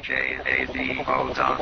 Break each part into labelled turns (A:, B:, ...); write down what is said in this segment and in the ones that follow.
A: djazvo.com.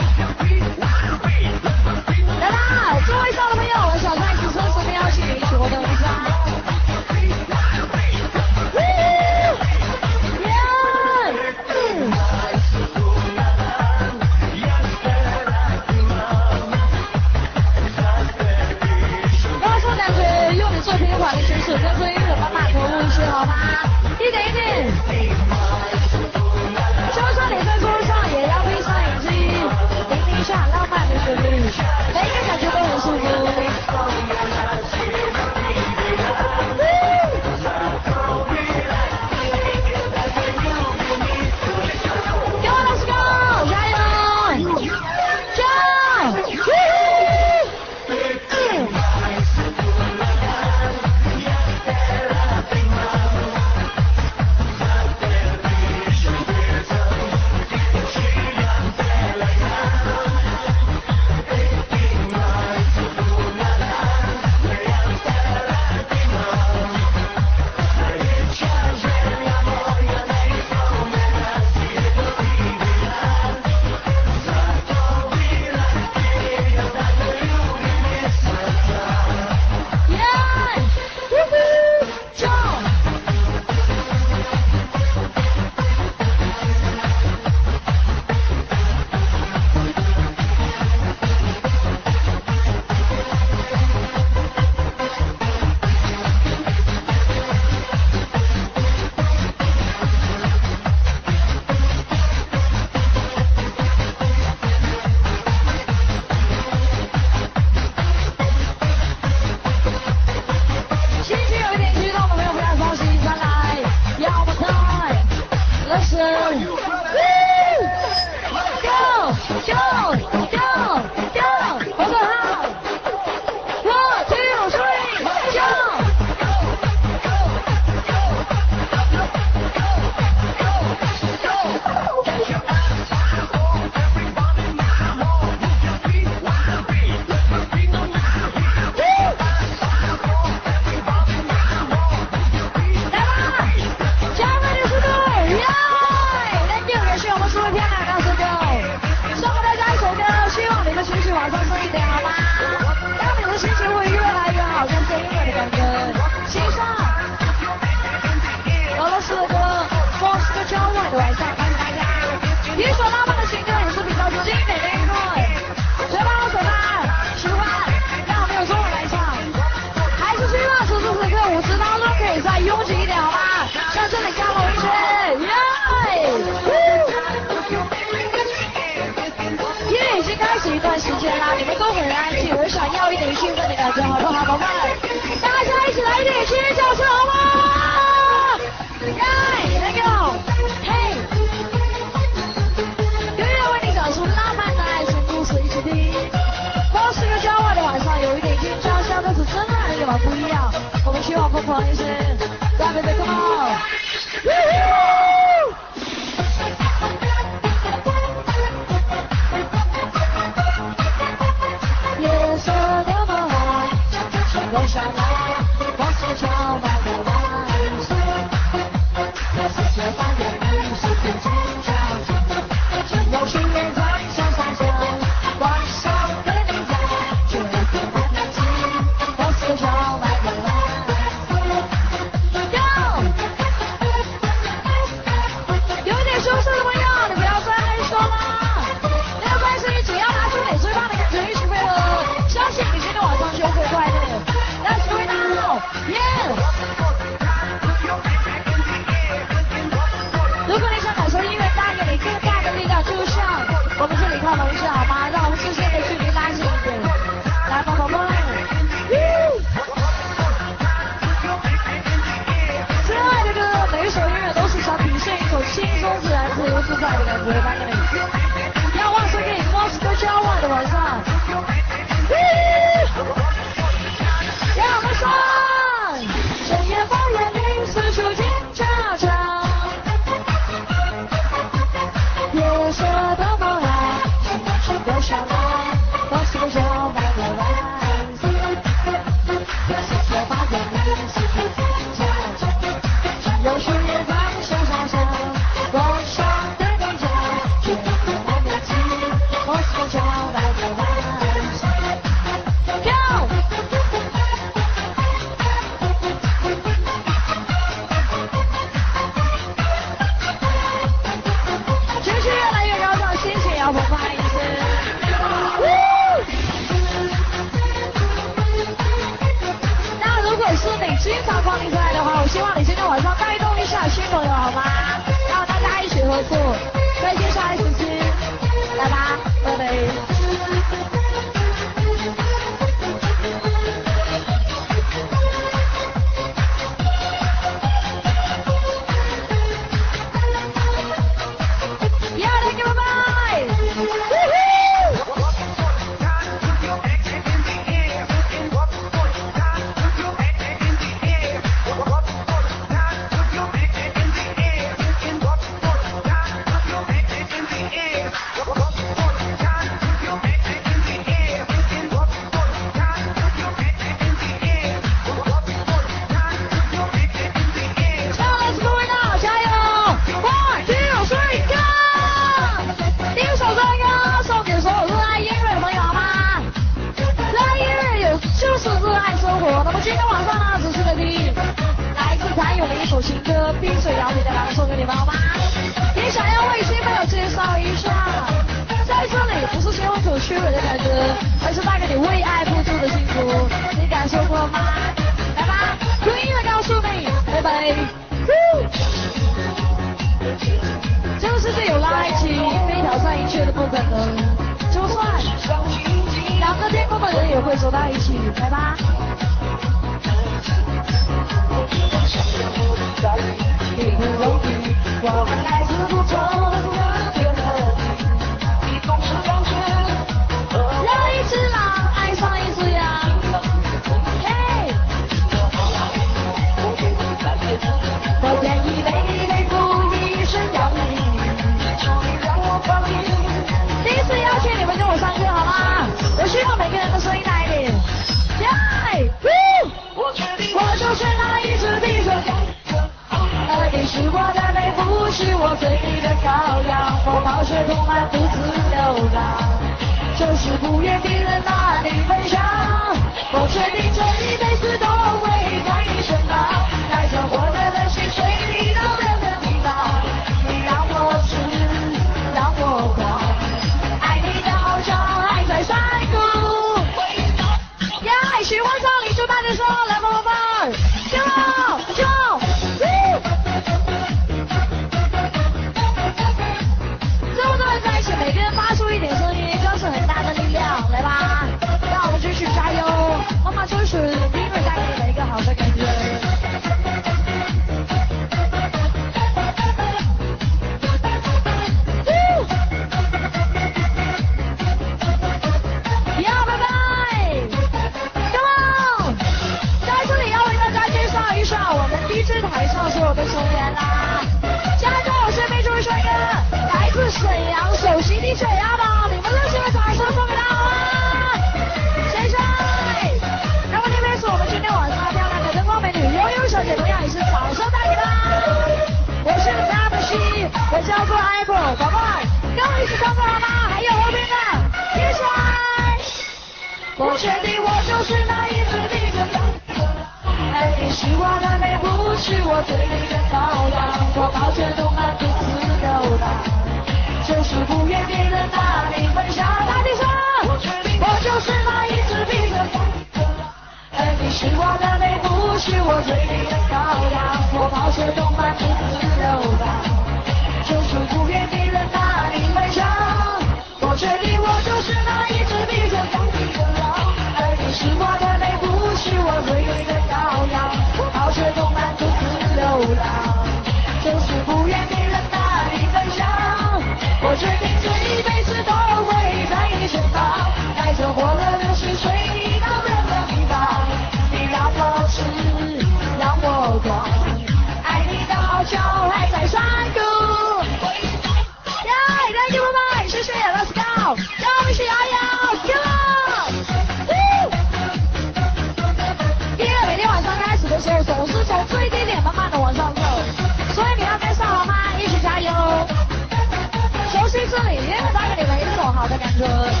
A: 好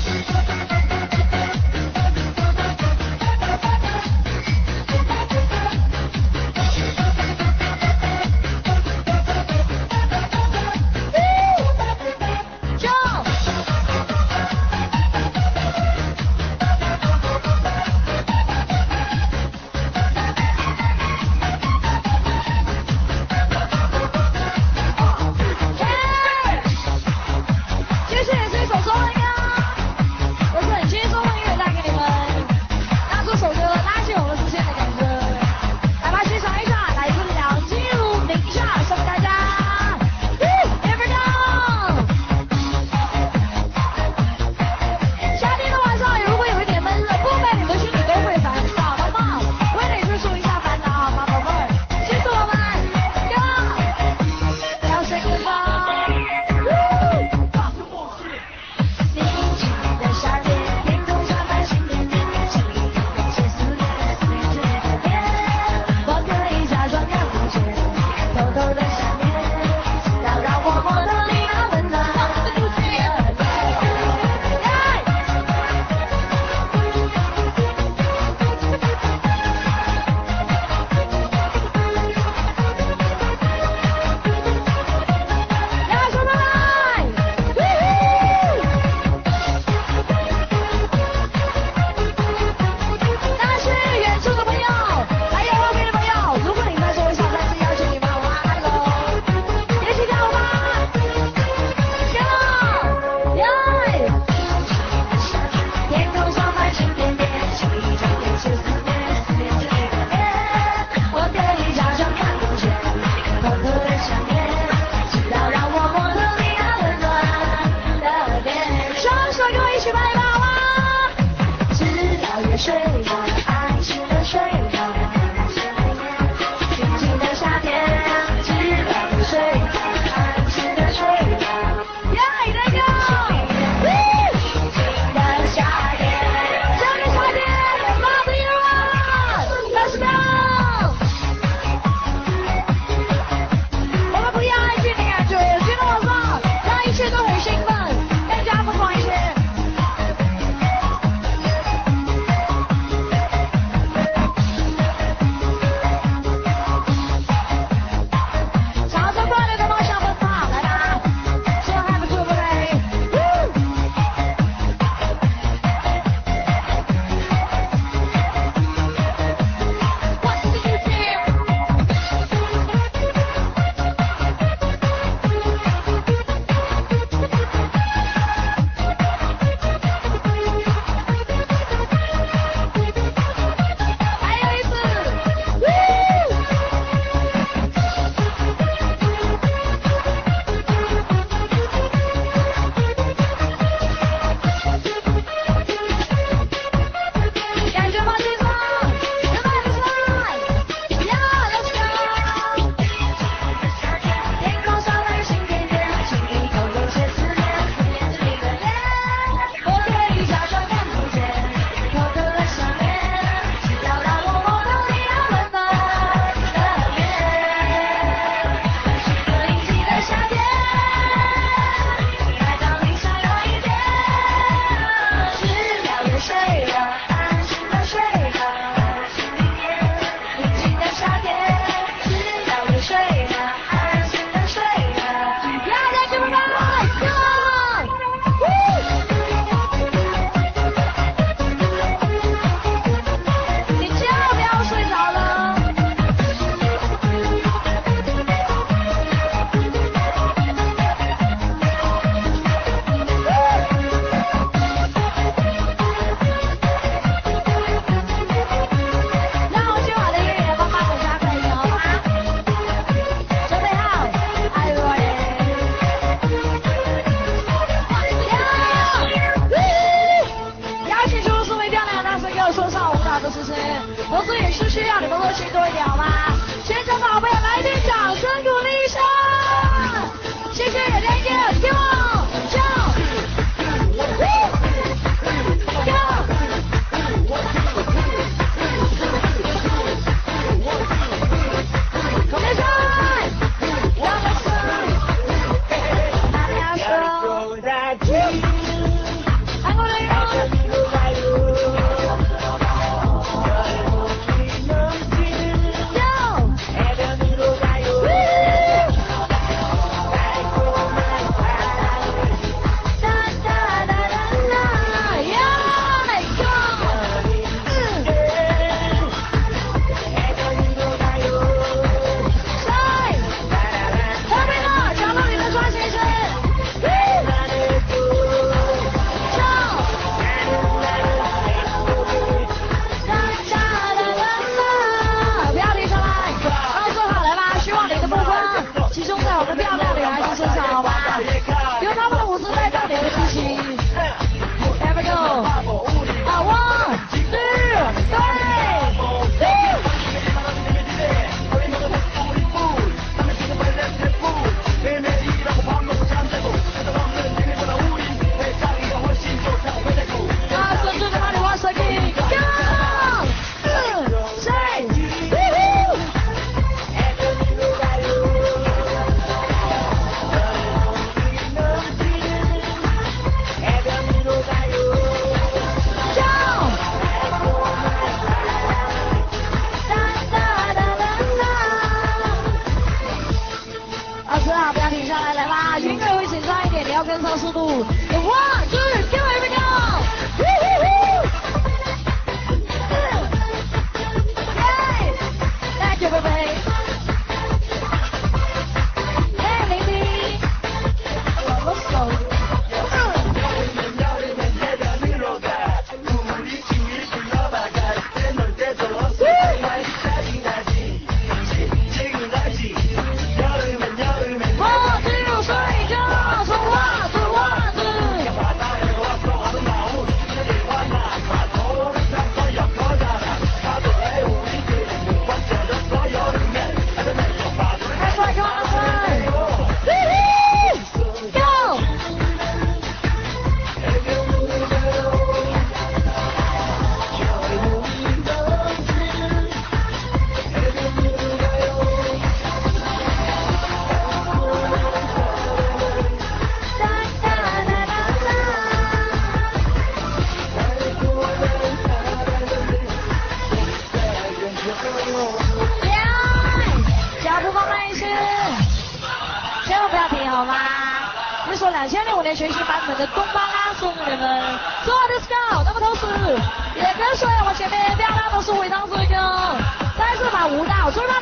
A: 来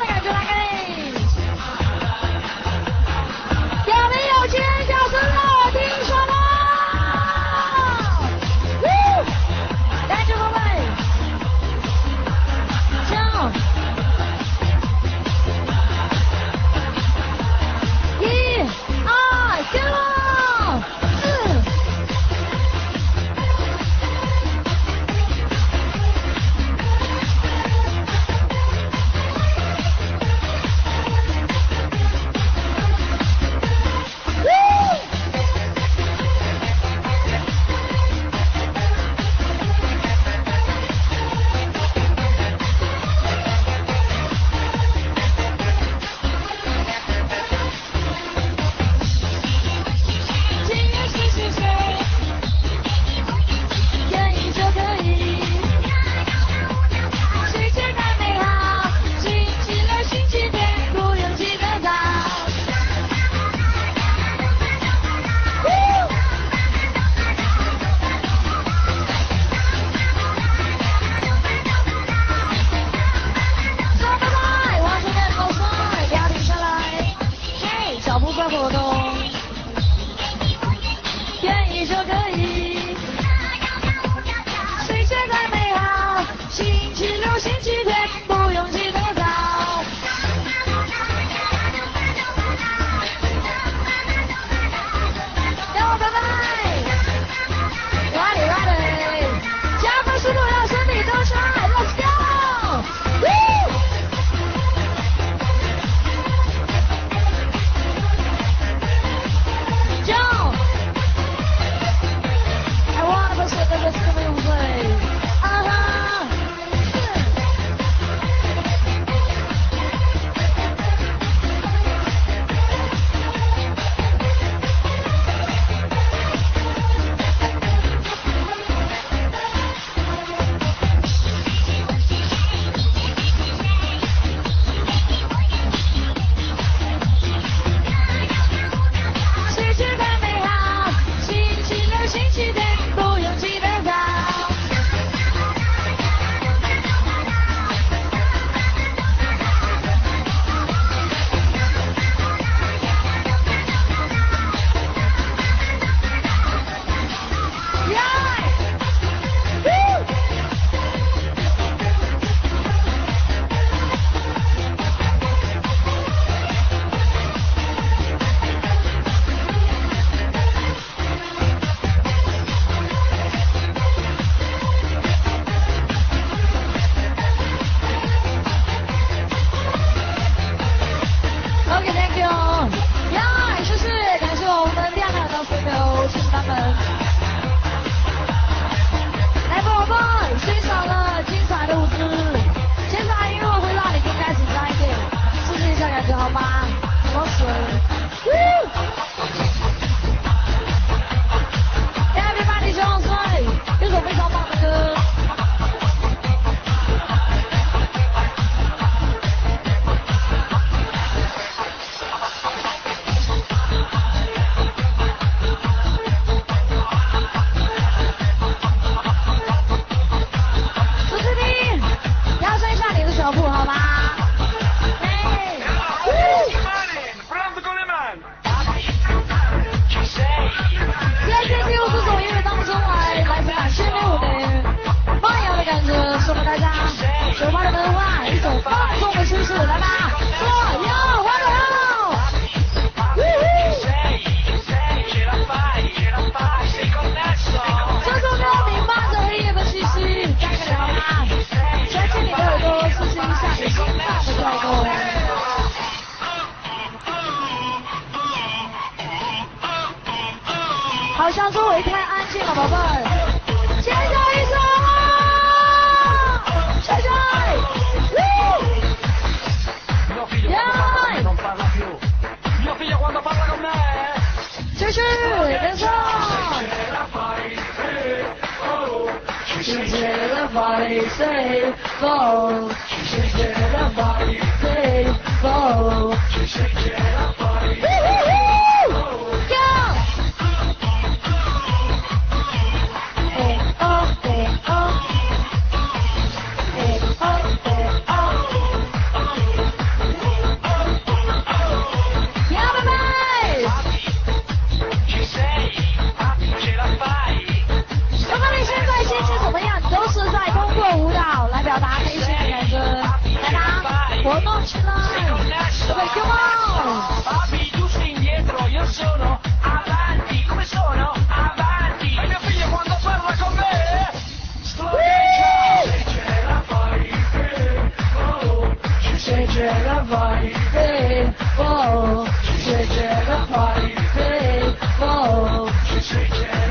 B: party people.
A: She said, a party people. She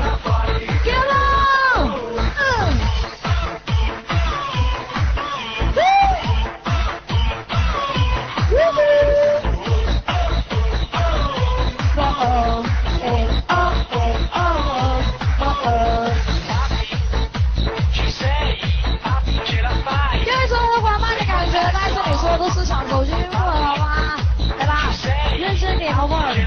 A: a party hello. on.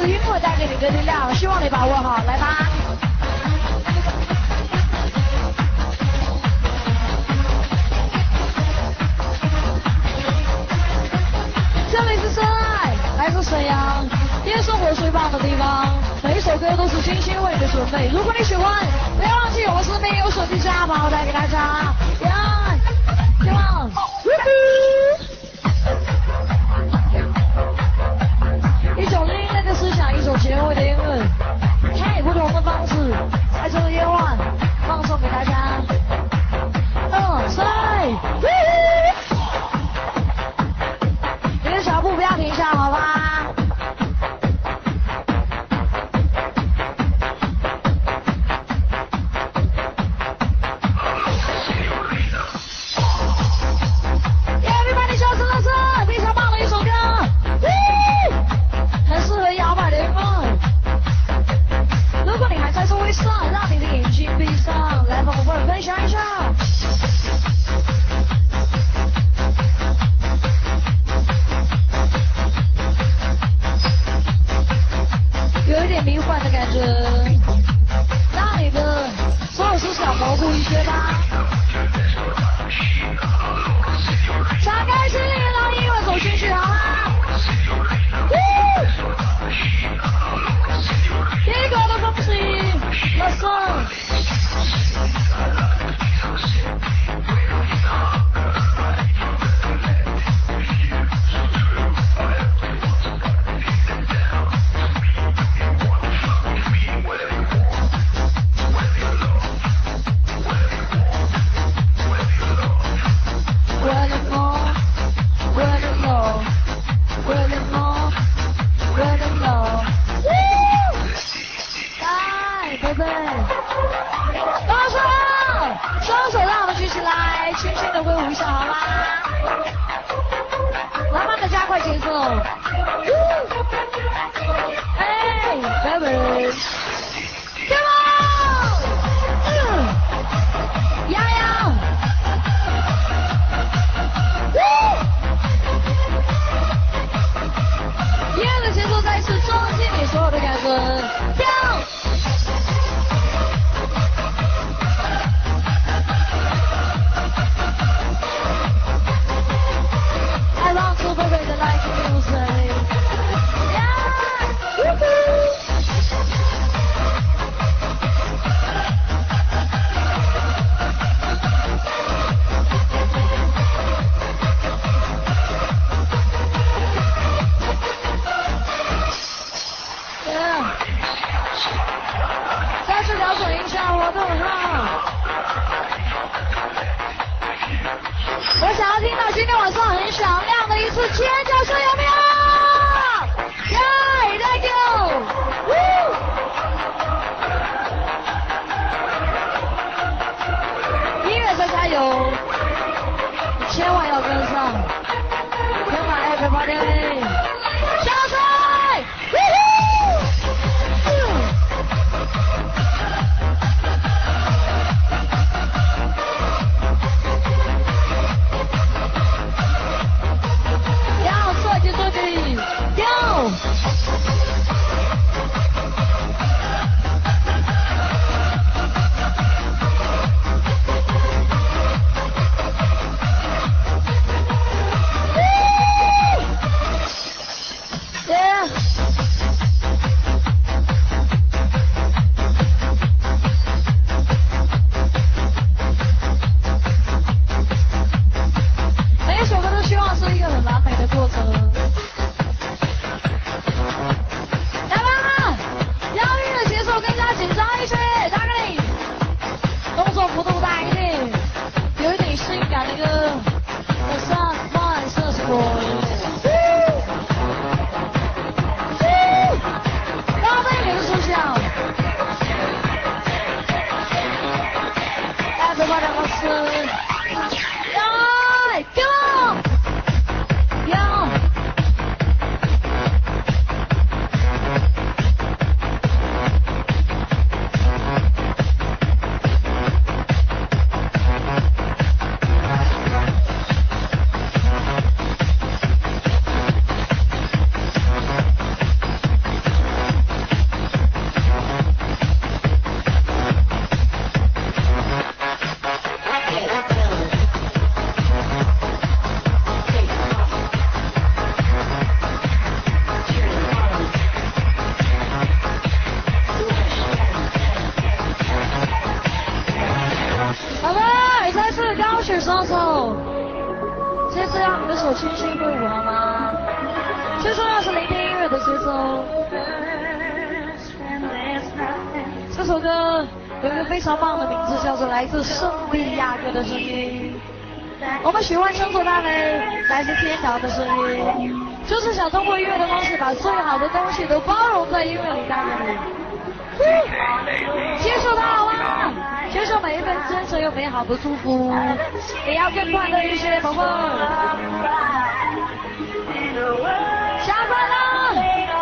B: 是
A: 因为带给你的力量希望你把握好来吧。这里是深爱来自沈阳夜生活最棒的地方每一首歌都是精心为你准备。如果你喜欢不要忘记我们身边有手机家把我带给大家。别爱希望。No, 的英文我好不舒服。也要更快乐一些好不下班了没关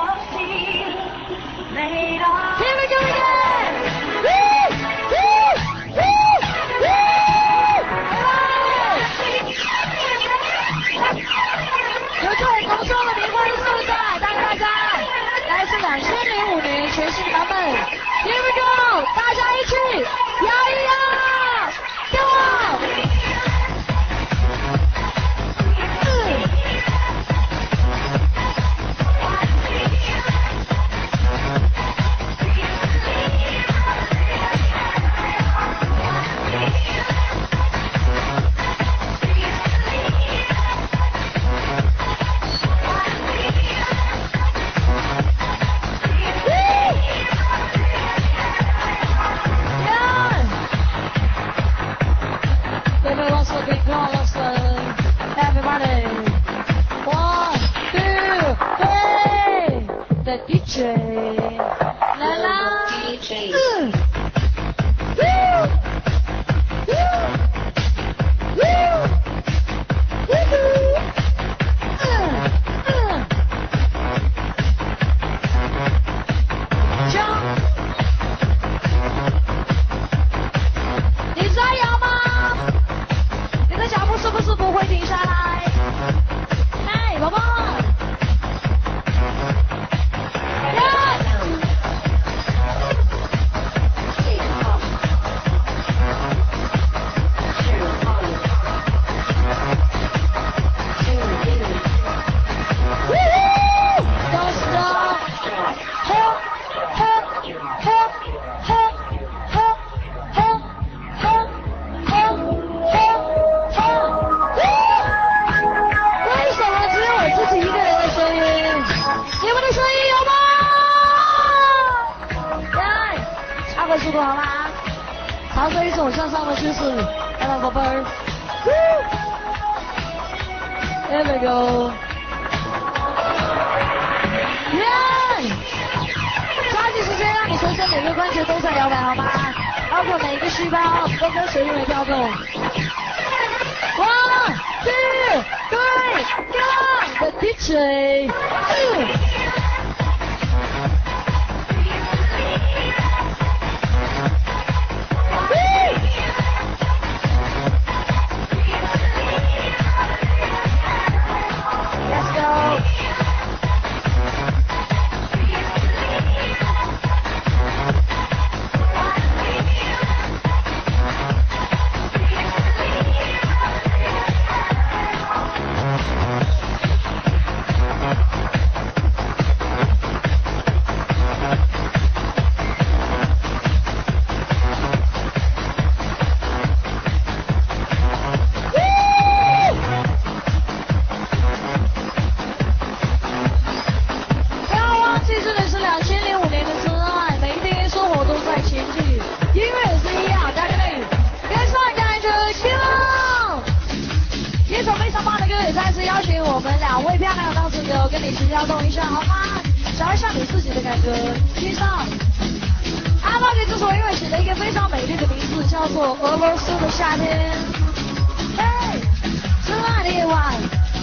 A: 有机会从的灵魂的素大家大家来自两千零五年全新版本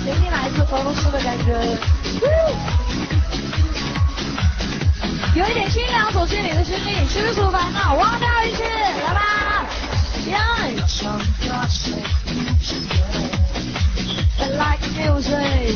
A: 给你来一次罗斯的感觉。有一点清凉，走进你的心里，驱除烦恼，忘掉一切，来吧。I like music.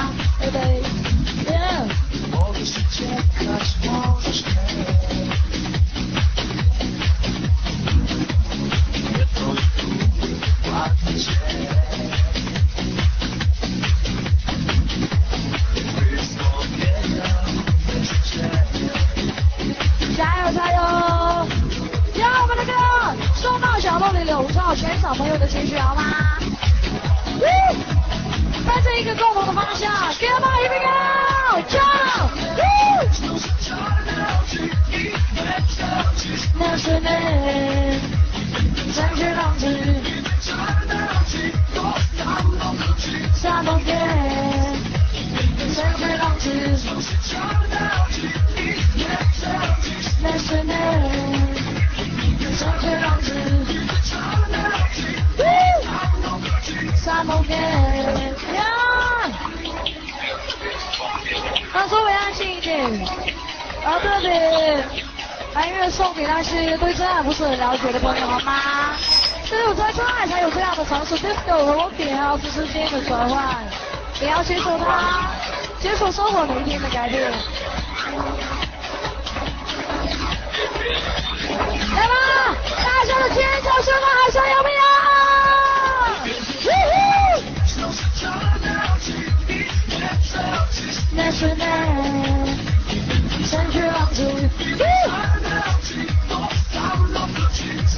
A: Check. 再接浪子，下到天，再接浪子，那是你，再接浪子，下到天。他稍微安静一点，啊，对。来，因送给那些对真爱不是很了解的朋友，好吗？只有在真爱才有这样的尝试，只有和我点啊，是之间的转换，你要接受它，接受生活每一天的改变。来吧，大家的尖叫声呐喊声有没有？那是爱，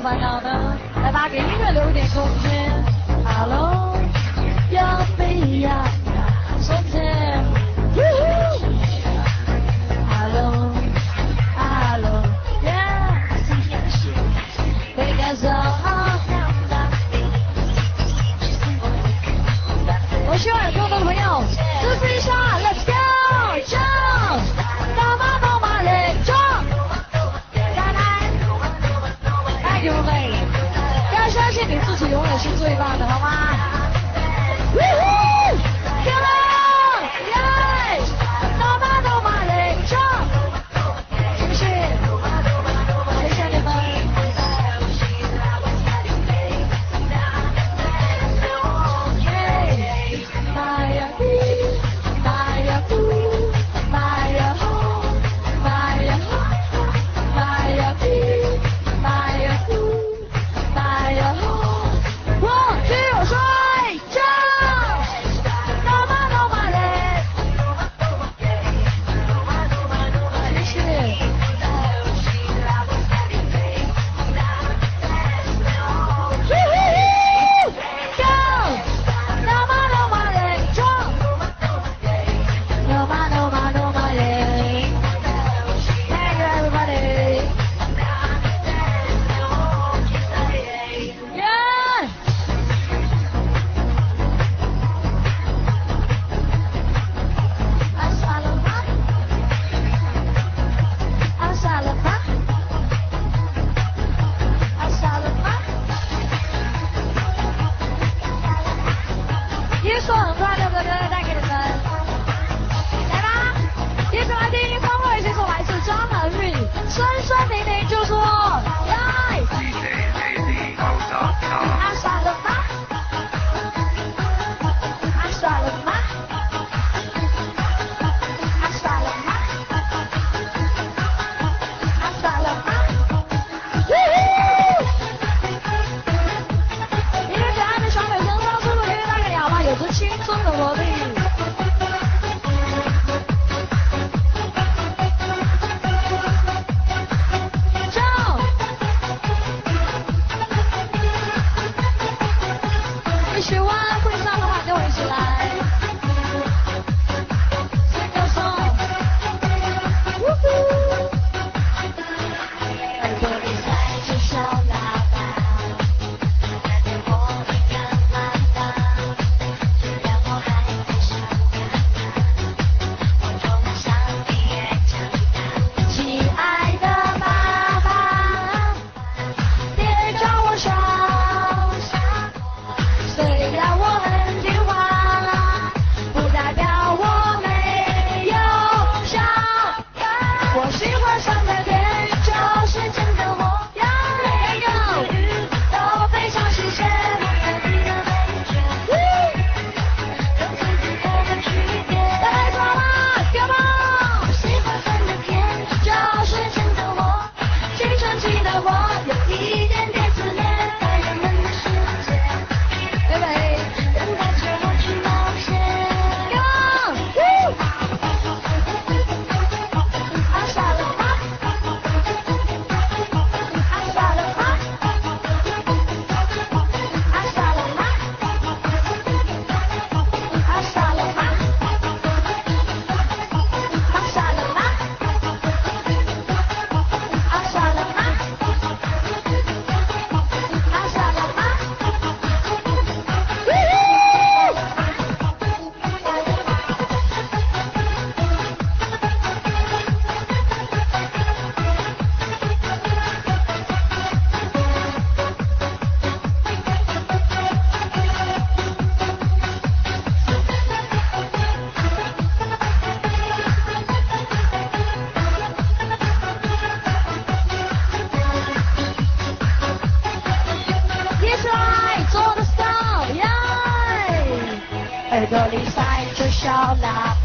A: 烦恼呢来吧给音乐留一点空间。哈喽亚比亚是最辣的 Everybody fight to shout.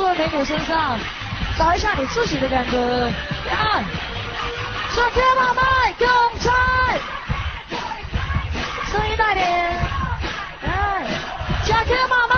A: 坐在美女身上，找一下你自己的感觉。看上天吧，麦永才，声音大点。来，加天
C: 吧。